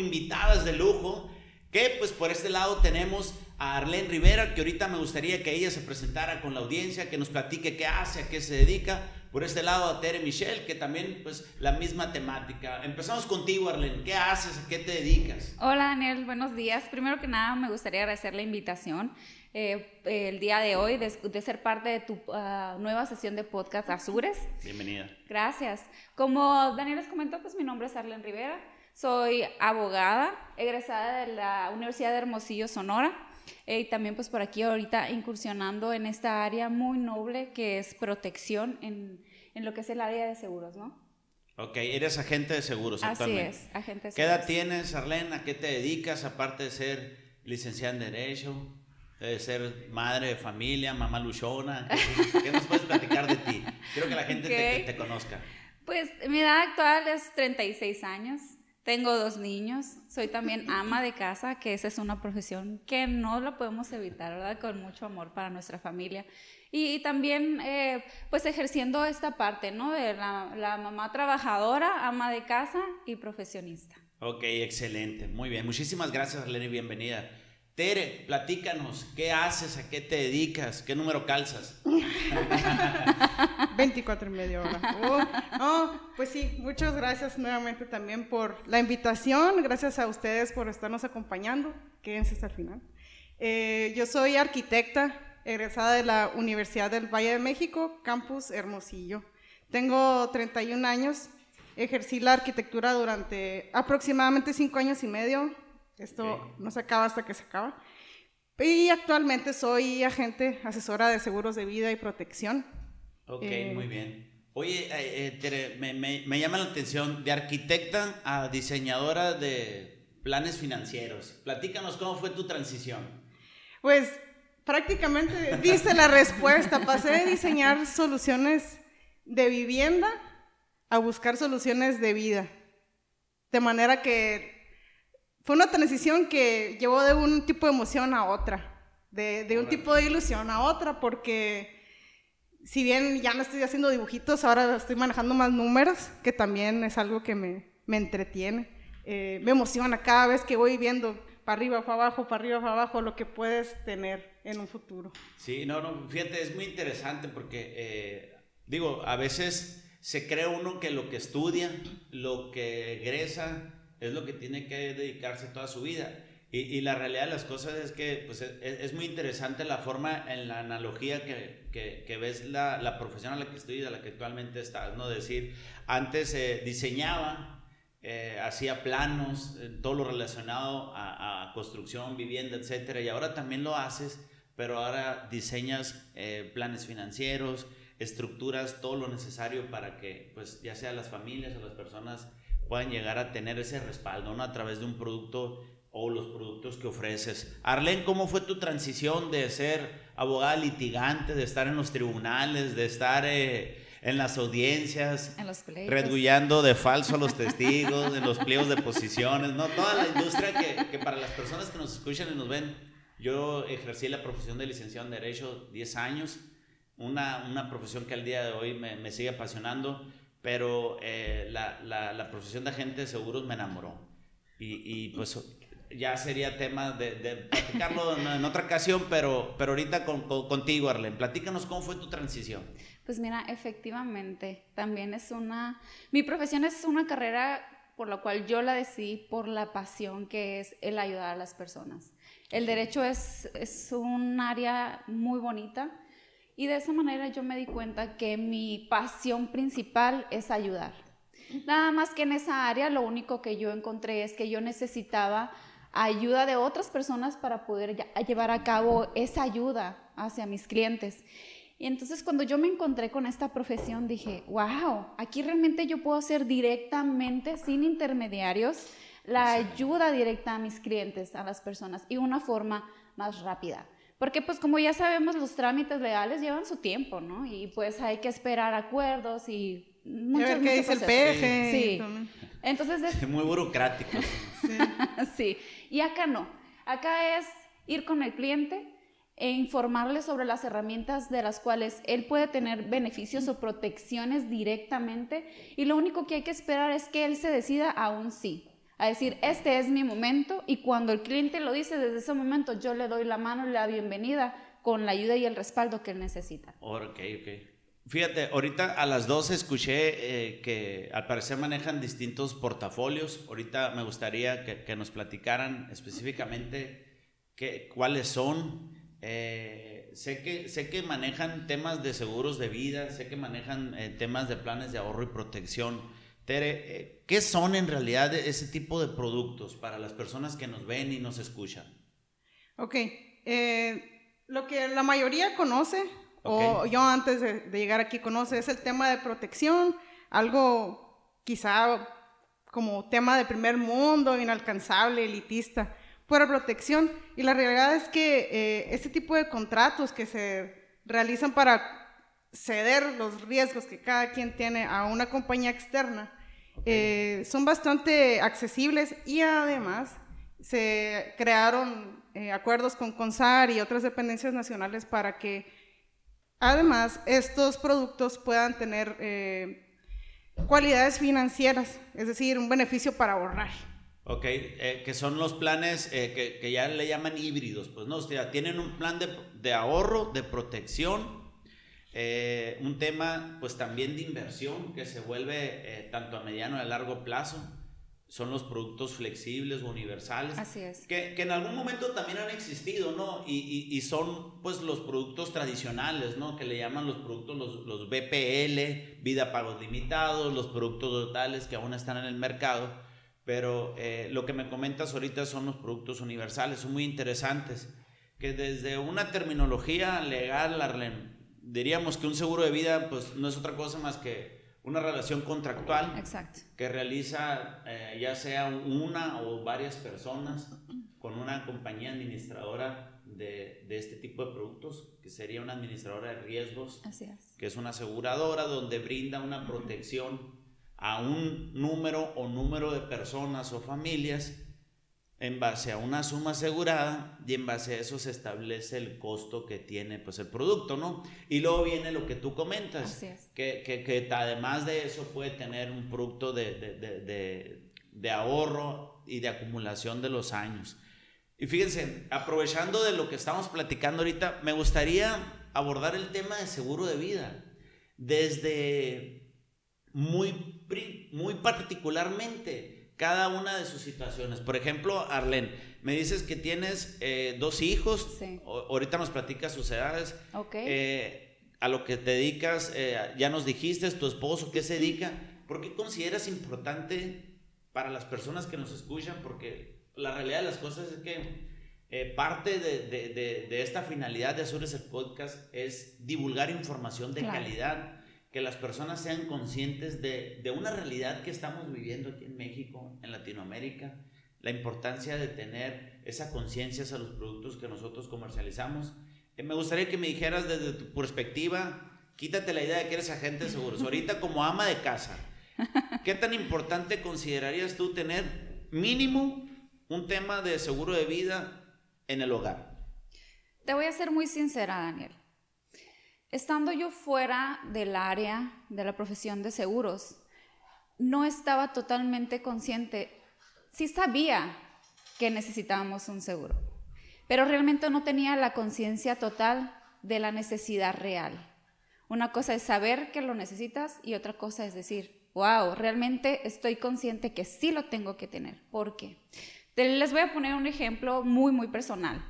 invitadas de lujo, que pues por este lado tenemos a Arlene Rivera, que ahorita me gustaría que ella se presentara con la audiencia, que nos platique qué hace, a qué se dedica. Por este lado a Tere Michelle, que también pues la misma temática. Empezamos contigo, Arlene. ¿Qué haces? ¿A qué te dedicas? Hola, Daniel. Buenos días. Primero que nada, me gustaría agradecer la invitación. Eh, el día de hoy de, ser parte de tu ah, nueva sesión de podcast Azures. Bienvenida. Gracias. Como Daniel les comentó, pues mi nombre es Arlen Rivera. Soy abogada, egresada de la Universidad de Hermosillo, Sonora. Eh, y también pues por aquí ahorita incursionando en esta área muy noble que es protección en, en lo que es el área de seguros, ¿no? Ok, eres agente de seguros Así es, agente de seguros. ¿Qué edad tienes, Arlene? ¿A qué te dedicas aparte de ser licenciada en Derecho? de ser madre de familia, mamá luchona. ¿Qué, nos puedes platicar de ti? Quiero que la gente te, conozca. Pues mi edad actual es 36 años. Tengo dos niños, soy también ama de casa, que esa es una profesión que no la podemos evitar, ¿verdad? Con mucho amor para nuestra familia. Y, también, eh, pues ejerciendo esta parte, ¿no? De la, la mamá trabajadora, ama de casa y profesionista. Ok, excelente. Muy bien. Muchísimas gracias, Arlene, bienvenida. Tere, platícanos, ¿qué haces? ¿A qué te dedicas? ¿Qué número calzas? 24 y media hora. Oh, pues sí, muchas gracias nuevamente también por la invitación. Gracias a ustedes por estarnos acompañando. Quédense hasta el final. Eh, yo soy arquitecta, egresada de la Universidad del Valle de México, Campus Hermosillo. Tengo 31 años, ejercí la arquitectura durante aproximadamente 5 años y medio esto no se acaba hasta que se acaba. Y actualmente soy agente asesora de seguros de vida y protección. Ok, eh, muy bien. Oye, eh, eh, Tere, me, me, me, llama la atención, de arquitecta a diseñadora de planes financieros. Platícanos cómo fue tu transición. Pues prácticamente dice la respuesta. Pasé de diseñar soluciones de vivienda a buscar soluciones de vida. De manera que fue una transición que llevó de un tipo de emoción a otra, de, un tipo de ilusión a otra, porque si bien ya no estoy haciendo dibujitos, ahora estoy manejando más números, que también es algo que me, entretiene. Eh, me emociona cada vez que voy viendo para arriba, para abajo, para arriba, para abajo, lo que puedes tener en un futuro. Sí, no, no, fíjate, es muy interesante porque, eh, digo, a veces se cree uno que lo que estudia, lo que egresa, es lo que tiene que dedicarse toda su vida. Y, la realidad de las cosas es que pues, es, muy interesante la forma, en la analogía que, que, ves la, la, profesión a la que estoy a la que actualmente estás, ¿no? Decir, antes eh, diseñaba, eh, hacía planos, eh, todo lo relacionado a, a, construcción, vivienda, etcétera, y ahora también lo haces, pero ahora diseñas planes financieros, estructuras, todo lo necesario para que, pues, ya sea las familias o las personas puedan llegar a tener ese respaldo, ¿no? A través de un producto o los productos que ofreces. Arlen, ¿cómo fue tu transición de ser abogada litigante, de estar en los tribunales, de estar eh, en las audiencias, redgullando de falso a los testigos, en los pliegos de posiciones, ¿no? Toda la industria que, para las personas que nos escuchan y nos ven, yo ejercí la profesión de licenciado en Derecho 10 años, una, una profesión que al día de hoy me, me sigue apasionando pero eh, la, la, profesión de agente de seguros me enamoró. Y, y pues ya sería tema de, de platicarlo en, otra ocasión, pero, pero ahorita con, contigo, Arlen, platícanos cómo fue tu transición. Pues mira, efectivamente, también es una, mi profesión es una carrera por la cual yo la decidí por la pasión que es el ayudar a las personas. El derecho es, es un área muy bonita y de esa manera yo me di cuenta que mi pasión principal es ayudar. Nada más que en esa área lo único que yo encontré es que yo necesitaba ayuda de otras personas para poder llevar a cabo esa ayuda hacia mis clientes. Y entonces cuando yo me encontré con esta profesión dije, wow, aquí realmente yo puedo hacer directamente, sin intermediarios, la ayuda directa a mis clientes, a las personas, y una forma más rápida. Porque pues como ya sabemos, los trámites legales llevan su tiempo, ¿no? Y pues hay que esperar acuerdos y mucho, qué dice el peje. Sí. Entonces es... Muy burocrático. sí. sí. Y acá no. Acá es ir con el cliente, e informarle sobre las herramientas de las cuales él puede tener beneficios o protecciones directamente y lo único que hay que esperar es que él se decida a un sí, a decir, este es mi momento y cuando el cliente lo dice desde ese momento yo le doy la mano la bienvenida con la ayuda y el respaldo que él necesita. Ok, ok. Fíjate, ahorita a las dos escuché eh, que al parecer manejan distintos portafolios. Ahorita me gustaría que, nos platicaran específicamente qué, cuáles son. Eh, sé, que, sé que manejan temas de seguros de vida, sé que manejan eh, temas de planes de ahorro y protección. Tere, ¿qué son en realidad ese tipo de productos para las personas que nos ven y nos escuchan? Ok, lo que la mayoría conoce o yo antes de, llegar aquí conoce, es el tema de protección, algo quizá como tema de primer mundo, inalcanzable, elitista, fuera protección. Y la realidad es que eh, este tipo de contratos que se realizan para ceder los riesgos que cada quien tiene a una compañía externa eh, son bastante accesibles y además se crearon eh, acuerdos con CONSAR y otras dependencias nacionales para que Además, estos productos puedan tener eh, cualidades financieras, es decir, un beneficio para ahorrar. Ok, eh, que son los planes eh, que, ya le llaman híbridos, pues no, o sea, tienen un plan de, de ahorro, de protección, un tema pues también de inversión que se vuelve tanto a mediano y a largo plazo son los productos flexibles o universales. Así es. Que, que, en algún momento también han existido, ¿no? Y, y, y, son pues los productos tradicionales, ¿no? Que le llaman los productos, los, los BPL, vida pagos limitados, los productos totales que aún están en el mercado. Pero eh, lo que me comentas ahorita son los productos universales, son muy interesantes. Que desde una terminología legal, diríamos que un seguro de vida pues no es otra cosa más que una relación contractual Exacto. que realiza eh, ya sea una o varias personas con una compañía administradora de, de, este tipo de productos, que sería una administradora de riesgos, Así es. que es una aseguradora donde brinda una protección a un número o número de personas o familias en base a una suma asegurada y en base a eso se establece el costo que tiene pues el producto, ¿no? Y luego viene lo que tú comentas, Así es. que, que, que, además de eso puede tener un producto de, de, de, de, ahorro y de acumulación de los años. Y fíjense, aprovechando de lo que estamos platicando ahorita, me gustaría abordar el tema de seguro de vida desde muy, muy particularmente cada una de sus situaciones. Por ejemplo, Arlen, me dices que tienes eh, dos hijos. Sí. ahorita nos platicas sus edades. Ok. Eh, a lo que te dedicas, eh, ya nos dijiste, tu esposo, ¿qué se dedica? ¿Por qué consideras importante para las personas que nos escuchan? Porque la realidad de las cosas es que parte de, de, de, esta finalidad de Azures el podcast es divulgar información de Claro. calidad que las personas sean conscientes de, de, una realidad que estamos viviendo aquí en México, en Latinoamérica, la importancia de tener esa conciencia hacia los productos que nosotros comercializamos. Eh, me gustaría que me dijeras desde tu perspectiva, quítate la idea de que eres agente de seguros. Ahorita como ama de casa, ¿qué tan importante considerarías tú tener mínimo un tema de seguro de vida en el hogar? Te voy a ser muy sincera, Daniel. Estando yo fuera del área de la profesión de seguros, no estaba totalmente consciente. Sí sabía que necesitábamos un seguro, pero realmente no tenía la conciencia total de la necesidad real. Una cosa es saber que lo necesitas y otra cosa es decir, wow, realmente estoy consciente que sí lo tengo que tener. ¿Por qué? Les voy a poner un ejemplo muy, muy personal.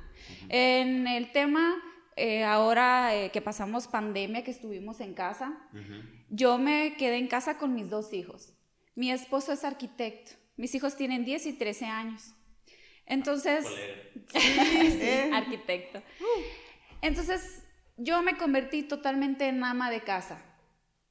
En el tema eh, ahora eh, que pasamos pandemia, que estuvimos en casa, uh -huh. yo me quedé en casa con mis dos hijos. Mi esposo es arquitecto, mis hijos tienen 10 y 13 años. Entonces, sí, sí, arquitecto. Entonces, yo me convertí totalmente en ama de casa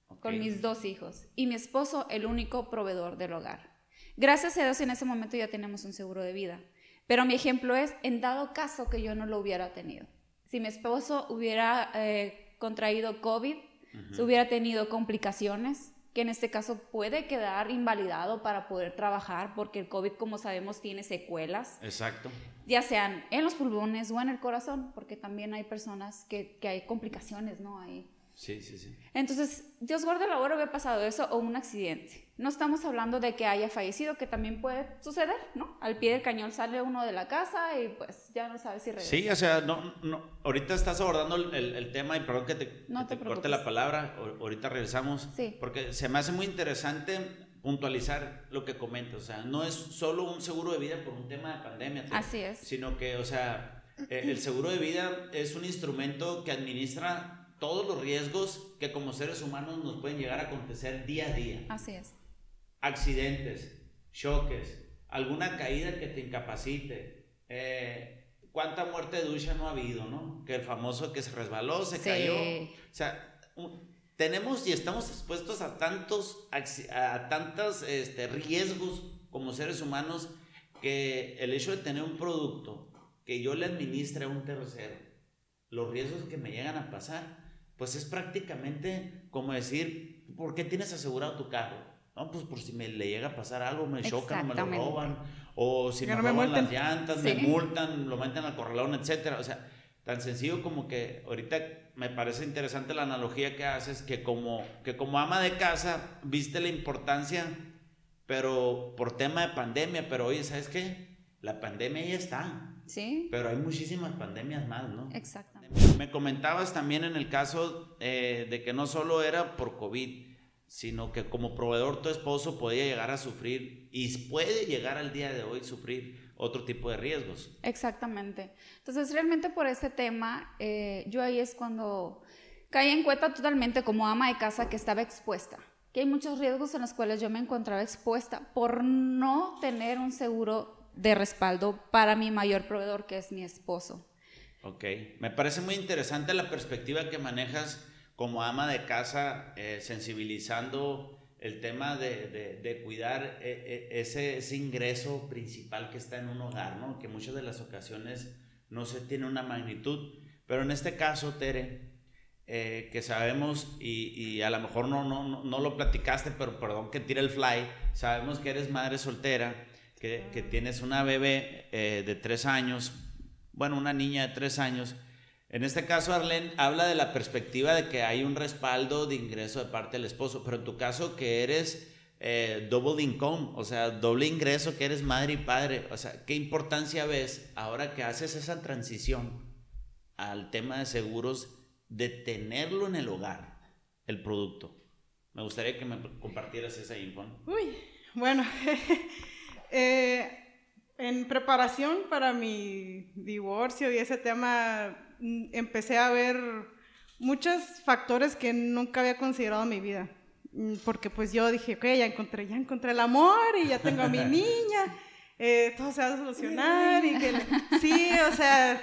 okay. con mis dos hijos y mi esposo el único proveedor del hogar. Gracias a Dios en ese momento ya tenemos un seguro de vida, pero mi ejemplo es en dado caso que yo no lo hubiera tenido si mi esposo hubiera eh, contraído COVID, uh -huh. hubiera tenido complicaciones, que en este caso puede quedar invalidado para poder trabajar porque el COVID, como sabemos, tiene secuelas. Exacto. Ya sean en los pulmones o en el corazón, porque también hay personas que, que hay complicaciones, ¿no? Ahí. Sí, sí, sí. Entonces, Dios guarde la hora hubiera pasado eso o un accidente. No estamos hablando de que haya fallecido, que también puede suceder, ¿no? Al pie del cañón sale uno de la casa y pues ya no sabe si regresa. Sí, o sea, no, no, ahorita estás abordando el, el tema y perdón que te, No que te te corte la palabra, ahorita regresamos, Sí. porque se me hace muy interesante puntualizar lo que comentas, o sea, no es solo un seguro de vida por un tema de pandemia, Así es. sino que, o sea, eh, el seguro de vida es un instrumento que administra todos los riesgos que como seres humanos nos pueden llegar a acontecer día a día. Así es. Accidentes, choques, alguna caída que te incapacite. eh, ¿Cuánta muerte de ducha no ha habido, no? Que el famoso que se resbaló, se Sí. cayó. O sea, un- tenemos y estamos expuestos a tantos, a tantos este, riesgos como seres humanos que el hecho de tener un producto que yo le administre a un tercero, los riesgos que me llegan a pasar, pues es prácticamente como decir, ¿por qué tienes asegurado tu carro? No, pues por si me le llega a pasar algo, me chocan me lo roban, o si me no me roban las multen. llantas, me Sí. multan, lo meten al corralón, etcétera. O sea, tan sencillo como que ahorita me parece interesante la analogía que haces, que como, que como ama de casa viste la importancia, pero por tema de pandemia, pero oye, ¿sabes qué? La pandemia ya está, Sí, pero hay muchísimas pandemias más, ¿no? exactamente. Me comentabas también en el caso eh, de que no solo era por COVID, sino que como proveedor tu esposo podía llegar a sufrir y puede llegar al día de hoy sufrir otro tipo de riesgos. Exactamente. Entonces, realmente por este tema, eh, yo ahí es cuando caí en cuenta totalmente como ama de casa que estaba expuesta, que hay muchos riesgos en los cuales yo me encontraba expuesta por no tener un seguro de respaldo para mi mayor proveedor, que es mi esposo. Ok, me parece muy interesante la perspectiva que manejas como ama de casa, eh, sensibilizando el tema de, de- cuidar eh, eh, ese, ese ingreso principal que está en un hogar, ¿no? Que muchas de las ocasiones no se tiene una magnitud, pero en este caso, Tere, que sabemos, y, y a lo mejor no, no, no, lo platicaste, pero perdón que tire el fly, sabemos que eres madre soltera, que, que tienes una bebé de tres años, bueno, una niña de tres años. En este caso, Arlene habla de la perspectiva de que hay un respaldo de ingreso de parte del esposo, pero en tu caso que eres eh, double income, o sea, doble ingreso, que eres madre y padre, o sea, ¿qué importancia ves ahora que haces esa transición al tema de seguros de tenerlo en el hogar, el producto? Me gustaría que me compartieras esa info. Uy, bueno, eh, en preparación para mi divorcio y ese tema, empecé a ver muchos factores que nunca había considerado en mi vida. Mm, Porque pues yo dije, ok, ya encontré, ya encontré el amor y ya tengo a mi niña, eh, todo se va a solucionar y que, sí, o sea,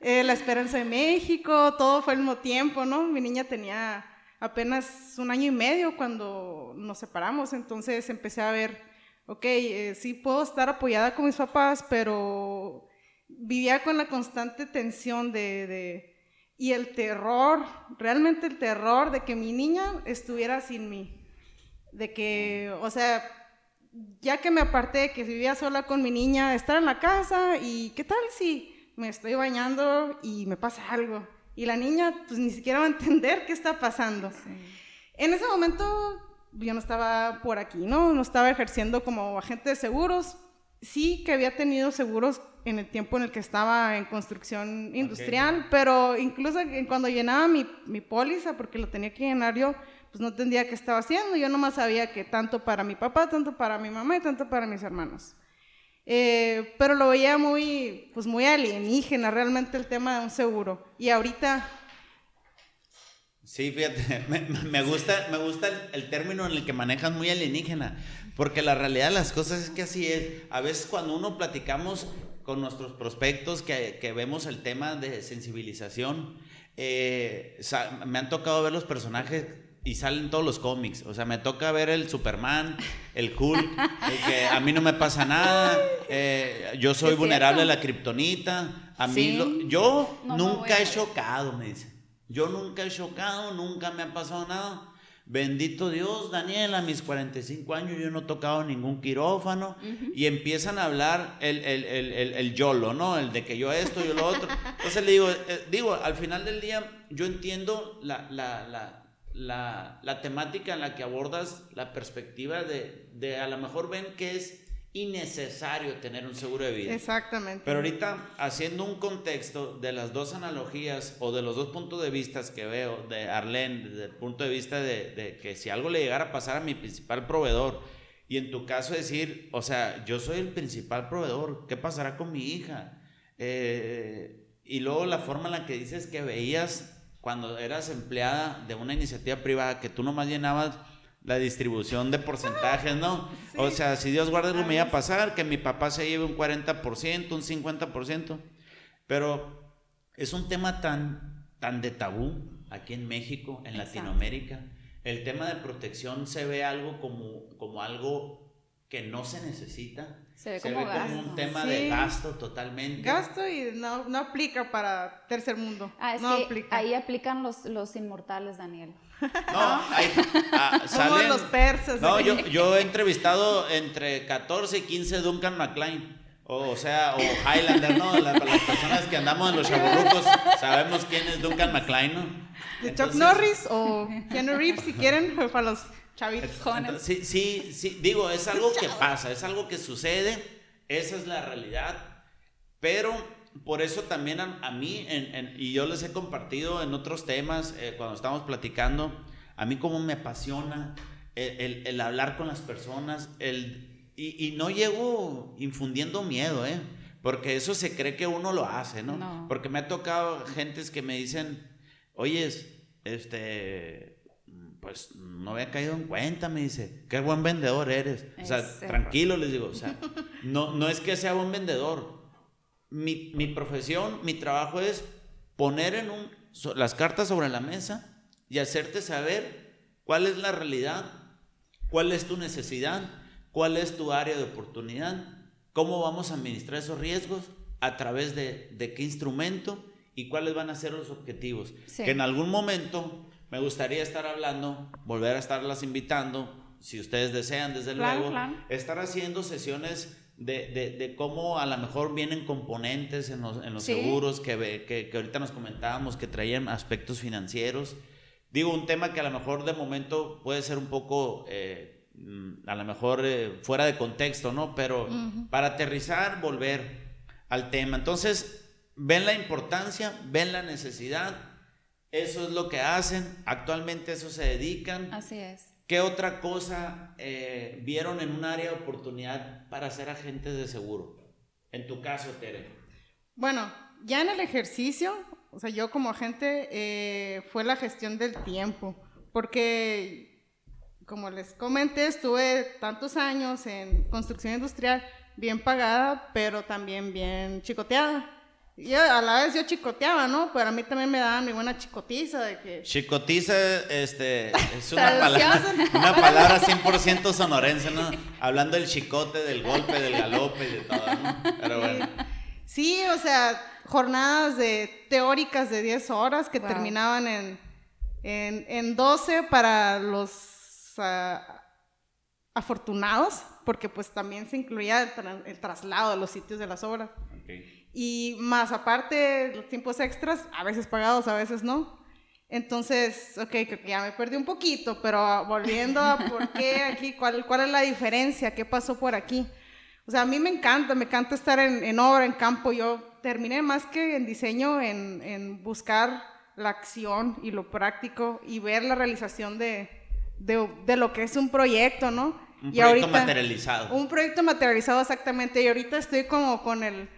eh, la esperanza de México, todo fue al mismo tiempo, ¿no? Mi niña tenía apenas un año y medio cuando nos separamos, entonces empecé a ver, ok, eh, sí puedo estar apoyada con mis papás, pero vivía con la constante tensión de, de- y el terror, realmente el terror de que mi niña estuviera sin mí, de que, o sea, ya que me aparté, que vivía sola con mi niña, estar en la casa y qué tal si me estoy bañando y me pasa algo. Y la niña pues ni siquiera va a entender qué está pasando. En ese momento yo no estaba por aquí, ¿no? No estaba ejerciendo como agente de seguros. Sí que había tenido seguros en el tiempo en el que estaba en construcción industrial, pero incluso cuando llenaba mi, mi póliza, porque lo tenía que llenar yo, pues no entendía qué estaba haciendo. Yo nomás sabía que tanto para mi papá, tanto para mi mamá y tanto para mis hermanos. Eh, pero lo veía muy, pues muy alienígena realmente el tema de un seguro. Y ahorita Sí, fíjate, me, me gusta, me gusta el, el término en el que manejan muy alienígena, porque la realidad de las cosas es que así es. A veces cuando uno platicamos con nuestros prospectos que, que vemos el tema de sensibilización, eh, me han tocado ver los personajes y salen todos los cómics. O sea, me toca ver el Superman, el Hulk, el que a mí no me pasa nada, eh, yo soy vulnerable a cierto. la kriptonita, a mí Sí. lo- yo No nunca a he chocado, me dice. Yo nunca he chocado, nunca me ha pasado nada. Bendito Dios, Daniel, a mis 45 años yo no he tocado ningún quirófano y empiezan a hablar el, el, el, el, YOLO, ¿no? El de que yo esto, yo lo otro. Entonces le digo, eh, digo, al final del día yo entiendo la, la, la, la, la temática en la que abordas la perspectiva de, de a lo mejor ven que es innecesario tener un seguro de vida. Exactamente. Pero ahorita, haciendo un contexto de las dos analogías o de los dos puntos de vista que veo de Arlene, desde el punto de vista de, que si algo le llegara a pasar a mi principal proveedor, y en tu caso decir, o sea, yo soy el principal proveedor, ¿qué pasará con mi hija? Eh, y luego la forma en la que dices que veías cuando eras empleada de una iniciativa privada, que tú nomás llenabas la distribución de porcentajes, ¿no? O sea, si Dios guarda no me iba a pasar, que mi papá se lleve un 40%, un 50%, pero es un tema tan, tan de tabú aquí en México, en Latinoamérica. El tema de protección se ve algo como, como algo que no se necesita. Se ve, como, un tema de gasto totalmente. Gasto y no, no aplica para tercer mundo. Ah, es no que aplica. ahí aplican los, los inmortales, Daniel. No, hay, ah, Somos los persas. No, yo, yo he entrevistado entre 14 y 15 Duncan McLean. O, sea, o Highlander, ¿no? las personas que andamos en los chaburrucos sabemos quién es Duncan McLean, ¿no? De Chuck Norris o Keanu Reeves, si quieren, para los chavitos jóvenes. Sí, sí, sí, digo, es algo que pasa, es algo que sucede, esa es la realidad, pero por eso también a, mí, y yo les he compartido en otros temas, eh, cuando estamos platicando, a mí como me apasiona el, hablar con las personas, el, y, no llego infundiendo miedo, ¿eh? Porque eso se cree que uno lo hace, ¿no? Porque me ha tocado gentes que me dicen, oye, este, pues no había caído en cuenta, me dice, qué buen vendedor eres. O sea, tranquilo, les digo, o sea, no, no es que sea buen vendedor, mi, mi profesión, mi trabajo es poner en un, las cartas sobre la mesa y hacerte saber cuál es la realidad, cuál es tu necesidad, cuál es tu área de oportunidad, cómo vamos a administrar esos riesgos, a través de, de qué instrumento y cuáles van a ser los objetivos. Que en algún momento me gustaría estar hablando, volver a estarlas invitando, si ustedes desean, desde luego, estar haciendo sesiones de, de, cómo a lo mejor vienen componentes en los, en los seguros que, que, que, ahorita nos comentábamos que traían aspectos financieros. Digo, un tema que a lo mejor de momento puede ser un poco, eh, mm, a lo mejor eh, fuera de contexto, ¿no? Pero para aterrizar, volver al tema. Entonces, ven la importancia, ven la necesidad, eso es lo que hacen, actualmente eso se dedican. Así es. ¿Qué otra cosa eh, vieron en un área de oportunidad para ser agentes de seguro? En tu caso, Tere. Bueno, ya en el ejercicio, o sea, yo como agente eh, fue la gestión del tiempo, porque como les comenté, estuve tantos años en construcción industrial, bien pagada, pero también bien chicoteada. Y a la vez yo chicoteaba, ¿no? Pero a mí también me daban mi buena chicotiza de que... Chicotiza este, es una palabra, una palabra 100% sonorense, ¿no? Hablando del chicote, del golpe, del galope y de todo, ¿no? Pero bueno. Sí, o sea, jornadas de teóricas de 10 horas que terminaban en, en, en, 12 para los ah, afortunados, porque pues también se incluía el, el, traslado de los sitios de las obras. Okay. Y más aparte, los tiempos extras, a veces pagados, a veces no. Entonces, ok, creo que ya me perdí un poquito, pero volviendo a por qué aquí, cuál, cuál es la diferencia, qué pasó por aquí. O sea, a mí me encanta, me encanta estar en, en obra, en campo. Yo terminé más que en diseño, en, en buscar la acción y lo práctico y ver la realización de, de, de lo que es un proyecto, ¿no? Un proyecto materializado. Un proyecto materializado, exactamente. Y ahorita estoy como con el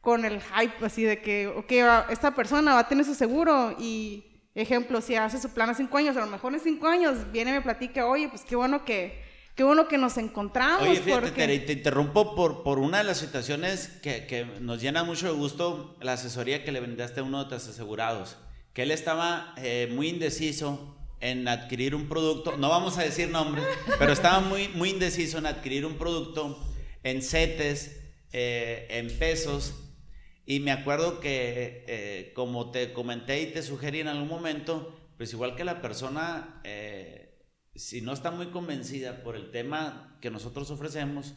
con el hype así de que, ok, esta persona va a tener su seguro y, ejemplo, si hace su plan a cinco años, a lo mejor en cinco años viene y me platica, oye, pues qué bueno que, qué bueno que nos encontramos. Oye, fíjate, te, te, interrumpo por, por una de las situaciones que, que, nos llena mucho de gusto la asesoría que le vendaste a uno de tus asegurados, que él estaba eh, muy indeciso en adquirir un producto, no vamos a decir nombres, pero estaba muy, muy indeciso en adquirir un producto en CETES, eh, en pesos, y me acuerdo que, eh, como te comenté y te sugerí en algún momento, pues igual que la persona, eh, si no está muy convencida por el tema que nosotros ofrecemos,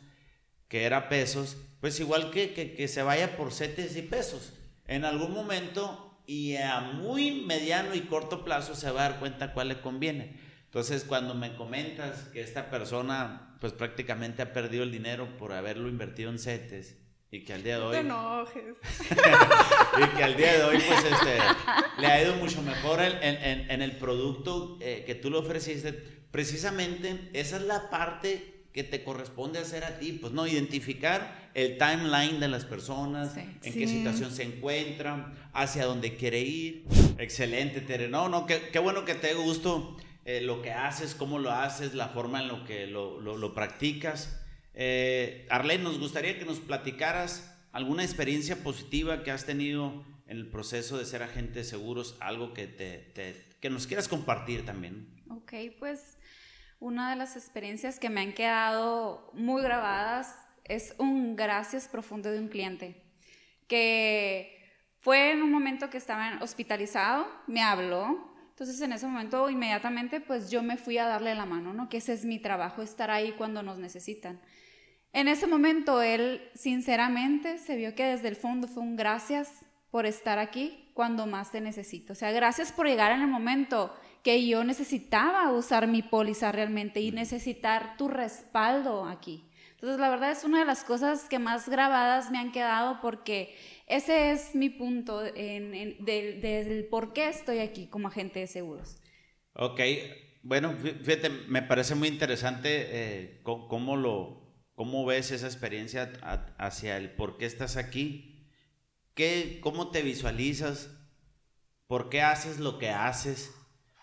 que era pesos, pues igual que, que, que se vaya por setes y pesos. En algún momento y a muy mediano y corto plazo se va a dar cuenta cuál le conviene. Entonces, cuando me comentas que esta persona, pues prácticamente ha perdido el dinero por haberlo invertido en CETES y que al día de hoy. No te enojes. y que al día de hoy, pues, este, le ha ido mucho mejor en, en, en el producto eh, que tú le ofreciste. Precisamente, esa es la parte que te corresponde hacer a ti, pues no, identificar el timeline de las personas, en qué situación se encuentran, hacia dónde quiere ir. Excelente, Tere. No, no, qué, qué bueno que te gusto eh, lo que haces, cómo lo haces, la forma en lo que lo, lo, lo practicas. Eh, Arlene, nos gustaría que nos platicaras alguna experiencia positiva que has tenido en el proceso de ser agente de seguros, algo que, te, que nos quieras compartir también. Ok, pues una de las experiencias que me han quedado muy grabadas es un gracias profundo de un cliente que fue en un momento que estaba hospitalizado, me habló, entonces en ese momento inmediatamente pues yo me fui a darle la mano, ¿no? Que ese es mi trabajo, estar ahí cuando nos necesitan. En ese momento él sinceramente se vio que desde el fondo fue un gracias por estar aquí cuando más te necesito. O sea, gracias por llegar en el momento que yo necesitaba usar mi póliza realmente y necesitar tu respaldo aquí. Entonces, la verdad es una de las cosas que más grabadas me han quedado porque ese es mi punto en, en, del, del por qué estoy aquí como agente de seguros. Ok, bueno, fíjate, me parece muy interesante eh, cómo, lo, cómo ves esa experiencia hacia el por qué estás aquí, ¿Qué, cómo te visualizas, por qué haces lo que haces,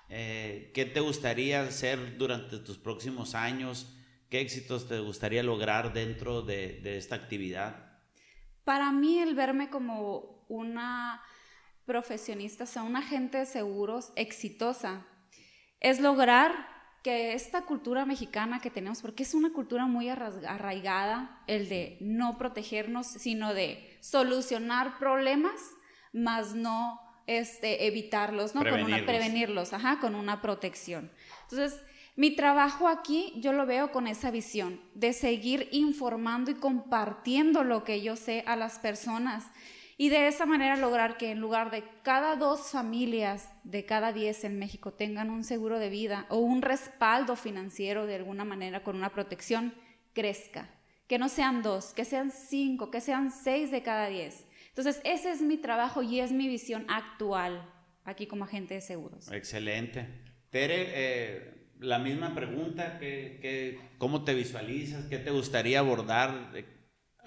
eh, qué te gustaría hacer durante tus próximos años, qué éxitos te gustaría lograr dentro de, de esta actividad. Para mí el verme como una profesionista, o sea, una agente de seguros exitosa, es lograr que esta cultura mexicana que tenemos, porque es una cultura muy arraigada, el de no protegernos, sino de solucionar problemas, más no este, evitarlos, ¿no? Prevenirlos. Con una, prevenirlos, ajá, con una protección. Entonces, mi trabajo aquí yo lo veo con esa visión de seguir informando y compartiendo lo que yo sé a las personas y de esa manera lograr que en lugar de cada dos familias de cada diez en México tengan un seguro de vida o un respaldo financiero de alguna manera con una protección, crezca. Que no sean dos, que sean cinco, que sean seis de cada diez. Entonces, ese es mi trabajo y es mi visión actual aquí como agente de seguros. Excelente. Tere, eh, la misma pregunta, ¿cómo te visualizas? ¿Qué te gustaría abordar?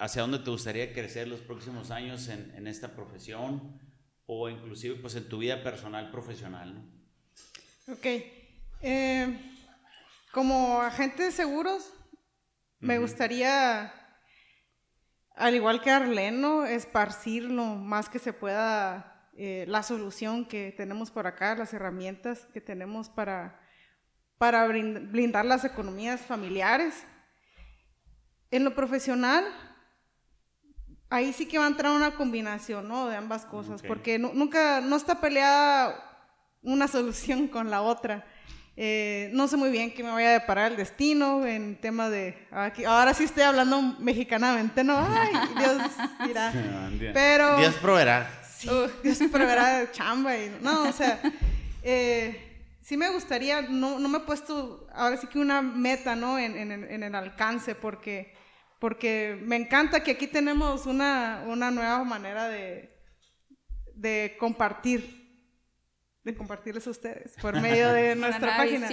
¿Hacia dónde te gustaría crecer los próximos años en, en esta profesión? O inclusive pues en tu vida personal, profesional, ¿no? Ok. Eh, como agente de seguros, uh -huh. me gustaría, al igual que Arleno, esparcir lo más que se pueda eh, la solución que tenemos por acá, las herramientas que tenemos para para blindar las economías familiares. En lo profesional, ahí sí que va a entrar una combinación ¿no? de ambas cosas, okay. porque no, nunca, no está peleada una solución con la otra. Eh, no sé muy bien qué me vaya a deparar el destino en tema de... Aquí, ahora sí estoy hablando mexicanamente, ¿no? Ay, Dios dirá. Pero... Dios proveerá. Sí, Dios proveerá chamba. Y, no, o sea... Eh, sí me gustaría, no, no me he puesto ahora sí que una meta, ¿no? En, en, en, el alcance, porque, porque me encanta que aquí tenemos una, una nueva manera de, de compartir, de compartirles a ustedes por medio de nuestra página.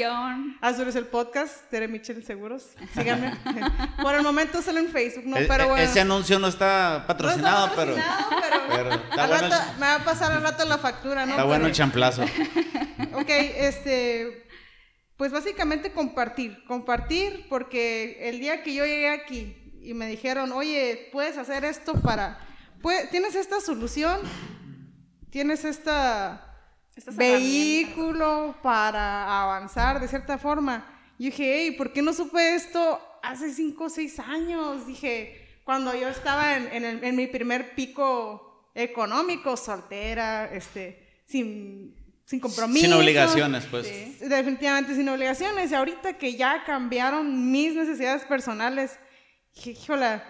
Azures el podcast, Tere Michel Seguros. Síganme. por el momento solo en Facebook, ¿no? E pero bueno. Ese anuncio no está patrocinado, no está patrocinado pero, pero, pero está bueno rato, me va a pasar al rato la factura, ¿no? Está bueno el champlazo. ok, este, pues básicamente compartir, compartir porque el día que yo llegué aquí y me dijeron, oye, puedes hacer esto para, tienes esta solución, tienes esta Estas vehículo para avanzar de cierta forma. Y dije, hey, ¿por qué no supe esto hace cinco o seis años? Dije, cuando yo estaba en, en, el, en mi primer pico económico, soltera, este, sin sin compromiso. Sin obligaciones, pues. Sí, definitivamente sin obligaciones. Y ahorita que ya cambiaron mis necesidades personales, híjole,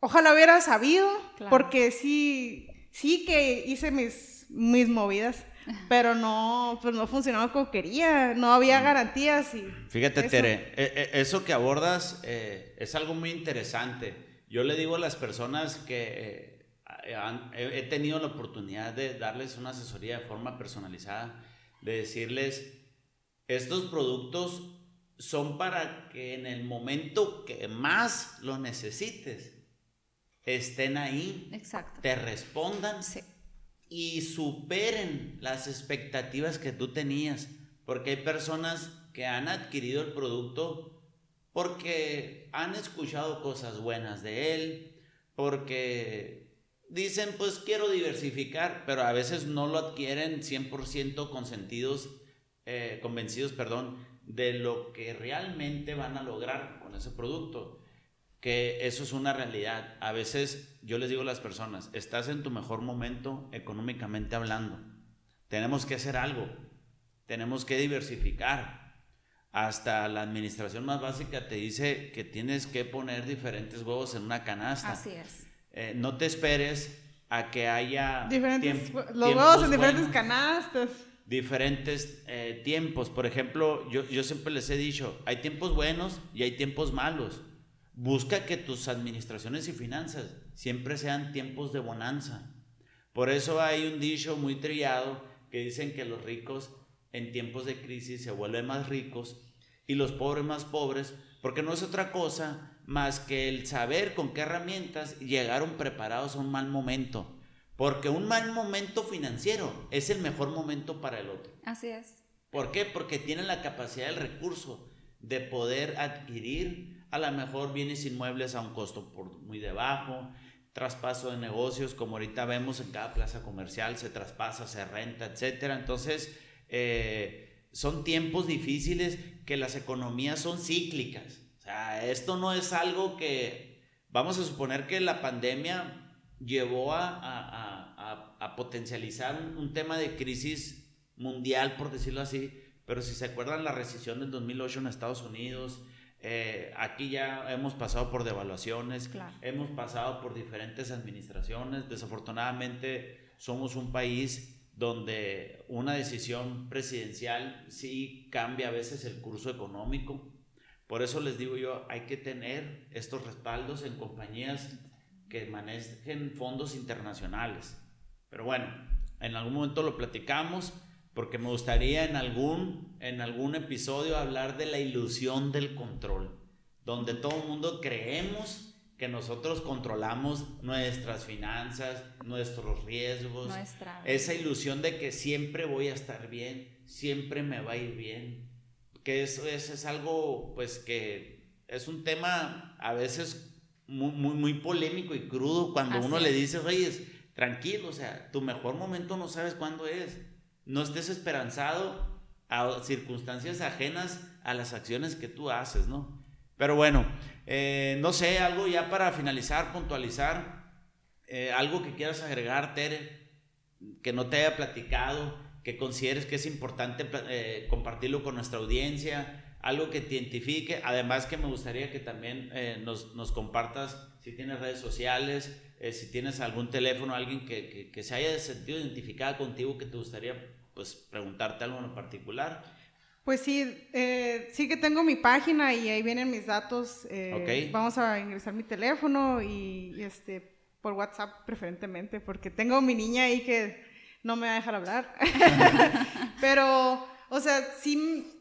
ojalá hubiera sabido, porque sí, sí que hice mis, mis movidas. Pero no, pues no funcionaba como quería, no había garantías y... Fíjate, Tere, e, e, eso que abordas eh, es algo muy interesante. Yo le digo a las personas que eh, he tenido la oportunidad de darles una asesoría de forma personalizada, de decirles, estos productos son para que en el momento que más lo necesites, estén ahí, te respondan y superen las expectativas que tú tenías. Porque hay personas que han adquirido el producto porque han escuchado cosas buenas de él, porque dicen, pues quiero diversificar, pero a veces no lo adquieren 100% consentidos, eh, convencidos, perdón, de lo que realmente van a lograr con ese producto que eso es una realidad. A veces yo les digo a las personas, estás en tu mejor momento económicamente hablando. Tenemos que hacer algo. Tenemos que diversificar. Hasta la administración más básica te dice que tienes que poner diferentes huevos en una canasta. Así es. Eh, no te esperes a que haya diferentes, los huevos en diferentes canastas. Diferentes eh, tiempos. Por ejemplo, yo, yo siempre les he dicho, hay tiempos buenos y hay tiempos malos Busca que tus administraciones y finanzas siempre sean tiempos de bonanza. Por eso hay un dicho muy trillado que dicen que los ricos en tiempos de crisis se vuelven más ricos y los pobres más pobres, porque no es otra cosa más que el saber con qué herramientas llegaron preparados a un mal momento. Porque un mal momento financiero es el mejor momento para el otro. Así es. ¿Por qué? Porque tienen la capacidad del recurso de poder adquirir a lo mejor bienes inmuebles a un costo por muy debajo, traspaso de negocios, como ahorita vemos en cada plaza comercial, se traspasa, se renta, etcétera. Entonces, eh, son tiempos difíciles que las economías son cíclicas. O sea, esto no es algo que, vamos a suponer que la pandemia llevó a, a, a, potencializar un, un tema de crisis mundial, por decirlo así, pero si se acuerdan la recesión del 2008 en Estados Unidos, eh, aquí ya hemos pasado por devaluaciones, hemos pasado por diferentes administraciones. Desafortunadamente somos un país donde una decisión presidencial sí cambia a veces el curso económico. Por eso les digo yo, hay que tener estos respaldos en compañías que manejen fondos internacionales. Pero bueno, en algún momento lo platicamos porque me gustaría en algún, en algún episodio hablar de la ilusión del control, donde todo el mundo creemos que nosotros controlamos nuestras finanzas, nuestros riesgos, esa ilusión de que siempre voy a estar bien, siempre me va a ir bien, que eso, es algo pues que es un tema a veces muy, muy, polémico y crudo cuando uno le dice, Reyes, tranquilo, o sea, tu mejor momento no sabes cuándo es no estés esperanzado a circunstancias ajenas a las acciones que tú haces, ¿no? Pero bueno, eh, no sé, algo ya para finalizar, puntualizar, eh, algo que quieras agregar, Tere, que no te haya platicado, que consideres que es importante eh, compartirlo con nuestra audiencia, algo que te identifique, además que me gustaría que también nos, nos, compartas si tienes redes sociales, si tienes algún teléfono, alguien que, que, que se haya sentido identificada contigo, que te gustaría pues preguntarte algo en particular. Pues sí, eh, sí que tengo mi página y ahí vienen mis datos. Eh, vamos a ingresar mi teléfono y, este por WhatsApp preferentemente, porque tengo mi niña ahí que no me va a dejar hablar. Pero, o sea, sí,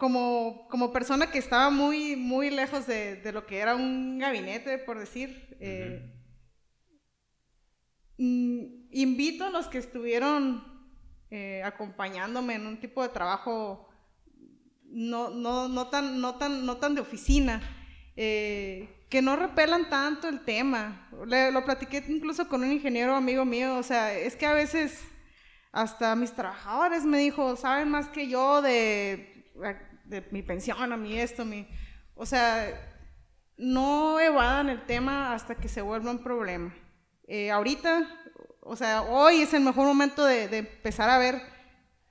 como, como persona que estaba muy, muy lejos de, de lo que era un gabinete, por decir, eh, mm, invito a los que estuvieron eh, acompañándome en un tipo de trabajo no, no, no, tan, no, tan, no tan de oficina, eh, que no repelan tanto el tema. lo platiqué incluso con un ingeniero amigo mío, o sea, es que a veces hasta mis trabajadores me dijo, saben más que yo de, de mi pensión, a mí esto, mi... O sea, no evadan el tema hasta que se vuelva un problema. Eh, ahorita o sea, hoy es el mejor momento de, empezar a ver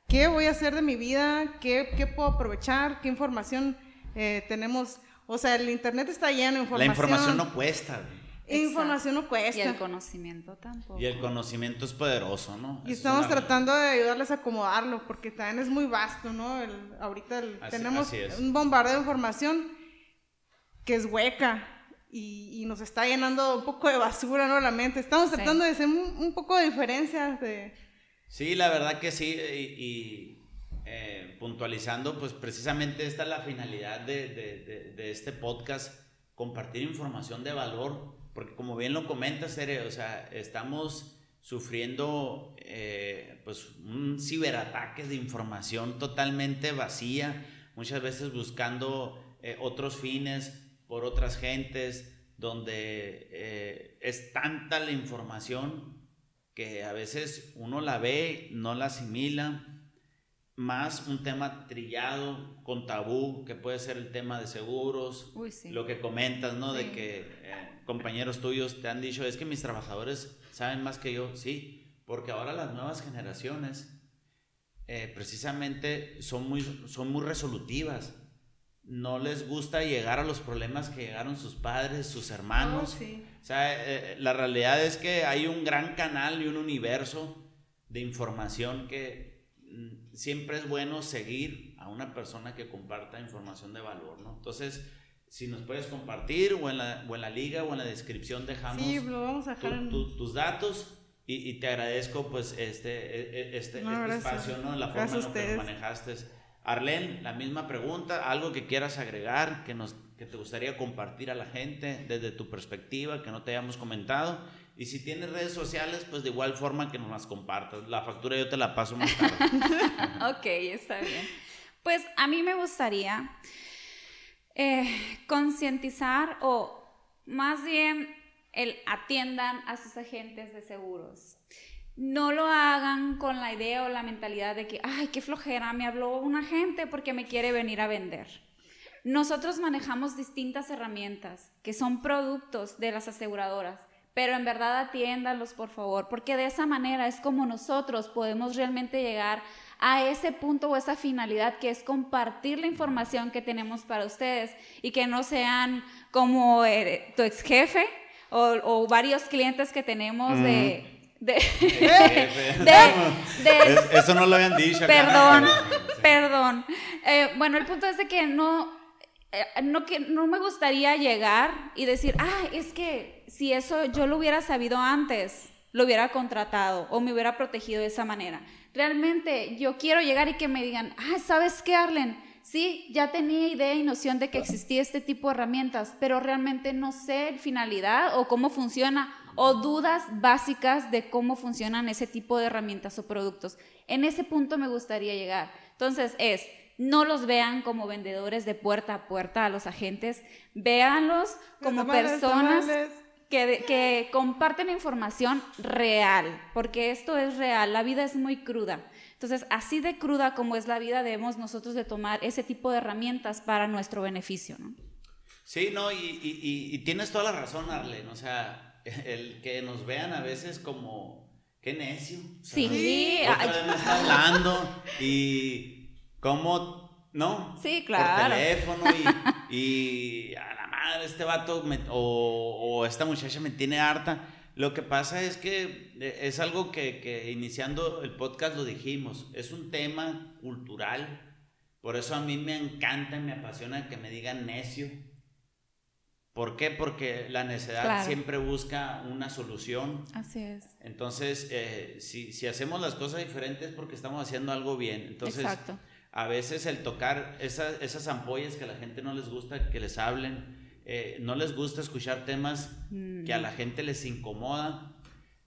¿Qué voy a hacer de mi vida? ¿Qué, qué puedo aprovechar? ¿Qué información eh, tenemos? O sea, el Internet está lleno de información. La información no cuesta. Información no cuesta. Y el conocimiento tampoco. Y el conocimiento es poderoso, ¿no? Y estamos tratando de ayudarles a acomodarlo, porque también es muy vasto, ¿no? ahorita tenemos un bombardeo de información que es hueca y, nos está llenando un poco de basura, ¿no? La mente. Estamos tratando de hacer un, poco de diferencia. De... Sí, la verdad que sí. Y, eh, puntualizando, pues precisamente esta es la finalidad de, de este podcast, compartir información de valor porque como bien lo comentas, Tere, o sea, estamos sufriendo eh, pues un ciberataque de información totalmente vacía, muchas veces buscando eh, otros fines por otras gentes, donde eh, es tanta la información que a veces uno la ve, no la asimila, más un tema trillado, con tabú, que puede ser el tema de seguros, lo que comentas, ¿no? De que compañeros tuyos te han dicho, es que mis trabajadores saben más que yo, sí, porque ahora las nuevas generaciones eh, precisamente son muy, son muy resolutivas. No les gusta llegar a los problemas que llegaron sus padres, sus hermanos. Oh, sí. O sea, eh, la realidad es que hay un gran canal y un universo de información que siempre es bueno seguir a una persona que comparta información de valor, ¿no? Entonces, si nos puedes compartir o en la, o en la liga o en la descripción dejamos tus datos y, te agradezco pues este, e, e, este, este espacio, ¿no? La forma en que lo manejaste. Arlen, la misma pregunta, algo que quieras agregar, que, nos, que te gustaría compartir a la gente desde tu perspectiva, que no te hayamos comentado. Y si tienes redes sociales, pues de igual forma que nos las compartas. La factura yo te la paso más tarde. ok, está bien. Pues a mí me gustaría eh, concientizar o más bien el atiendan a sus agentes de seguros. No lo hagan con la idea o la mentalidad de que, ay, qué flojera, me habló un agente porque me quiere venir a vender. Nosotros manejamos distintas herramientas que son productos de las aseguradoras, pero en verdad atiéndanlos por favor, porque de esa manera es como nosotros podemos realmente llegar a ese punto o esa finalidad que es compartir la información que tenemos para ustedes y que no sean como eh, tu ex jefe o, varios clientes que tenemos de... De, eso no lo habían dicho. Perdón, perdón. Eh, bueno, el punto es de que no, eh, no, que no me gustaría llegar y decir, ah, es que si eso yo lo hubiera sabido antes, lo hubiera contratado o me hubiera protegido de esa manera. Realmente yo quiero llegar y que me digan, ah, ¿sabes qué, Arlen? Sí, ya tenía idea y noción de que existía este tipo de herramientas, pero realmente no sé finalidad o cómo funciona o dudas básicas de cómo funcionan ese tipo de herramientas o productos. En ese punto me gustaría llegar. Entonces es, no los vean como vendedores de puerta a puerta a los agentes, véanlos como personas que, comparten información real, porque esto es real, la vida es muy cruda. Entonces, así de cruda como es la vida, debemos nosotros de tomar ese tipo de herramientas para nuestro beneficio, ¿no? Sí, no, y, tienes toda la razón, Arlen, o sea, el que nos vean a veces como, qué necio. Sí. Otra me está hablando y cómo, ¿no? Sí, claro. Por teléfono y, y este vato o, esta muchacha me tiene harta. Lo que pasa es que eh, es algo que, iniciando el podcast lo dijimos, es un tema cultural, por eso a mí me encanta y me apasiona que me digan necio. ¿Por qué? Porque la necedad siempre busca una solución. Así es. Entonces, eh, si, si, hacemos las cosas diferentes porque estamos haciendo algo bien. Entonces, a veces el tocar esas ampollas que a la gente no les gusta que les hablen, eh, no les gusta escuchar temas que a la gente les incomoda,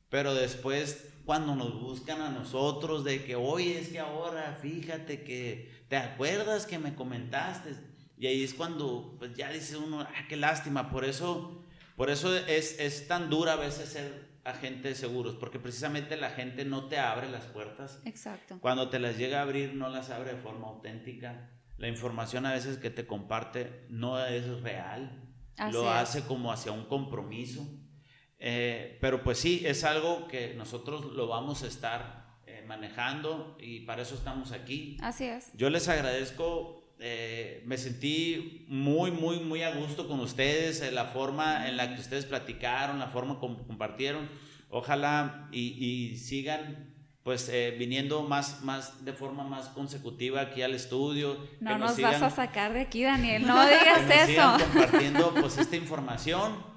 pero después cuando nos buscan a nosotros de que, oye, es que ahora fíjate que, ¿te acuerdas que me comentaste? Y ahí es cuando pues, ya dice uno, ah, qué lástima, por eso, por eso es, es tan dura a veces ser agente de seguros, porque precisamente la gente no te abre las puertas. Exacto. Cuando te las llega a abrir, no las abre de forma auténtica. La información a veces que te comparte no es real lo hace como hacia un compromiso. Eh, pero pues sí, es algo que nosotros lo vamos a estar eh, eh, manejando y para eso estamos aquí. Así es. Yo les agradezco, eh, me sentí muy, muy, muy a gusto con ustedes, en la forma en la que ustedes platicaron, la forma como compartieron. Ojalá y, y sigan pues eh, viniendo más, más de forma más consecutiva aquí al estudio. No nos, vas a sacar de aquí, Daniel, no digas eso. Sigan compartiendo pues esta información.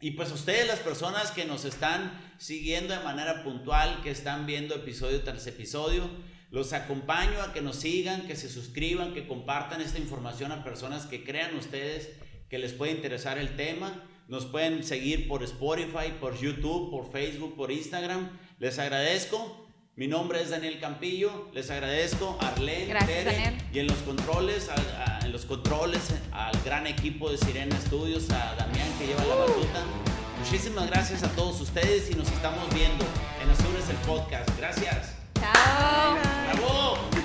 Y pues ustedes, las personas que nos están siguiendo de manera puntual, que están viendo episodio tras episodio, los acompaño a que nos sigan, que se suscriban, que compartan esta información a personas que crean ustedes que les puede interesar el tema. Nos pueden seguir por Spotify, por YouTube, por Facebook, por Instagram. Les agradezco. Mi nombre es Daniel Campillo, les agradezco a Arlene, Gracias, Daniel. y en los controles, a, en los controles al gran equipo de Sirena Studios, a Damián que lleva la batuta. Muchísimas gracias a todos ustedes y nos estamos viendo en Azures el podcast. Gracias. Chao.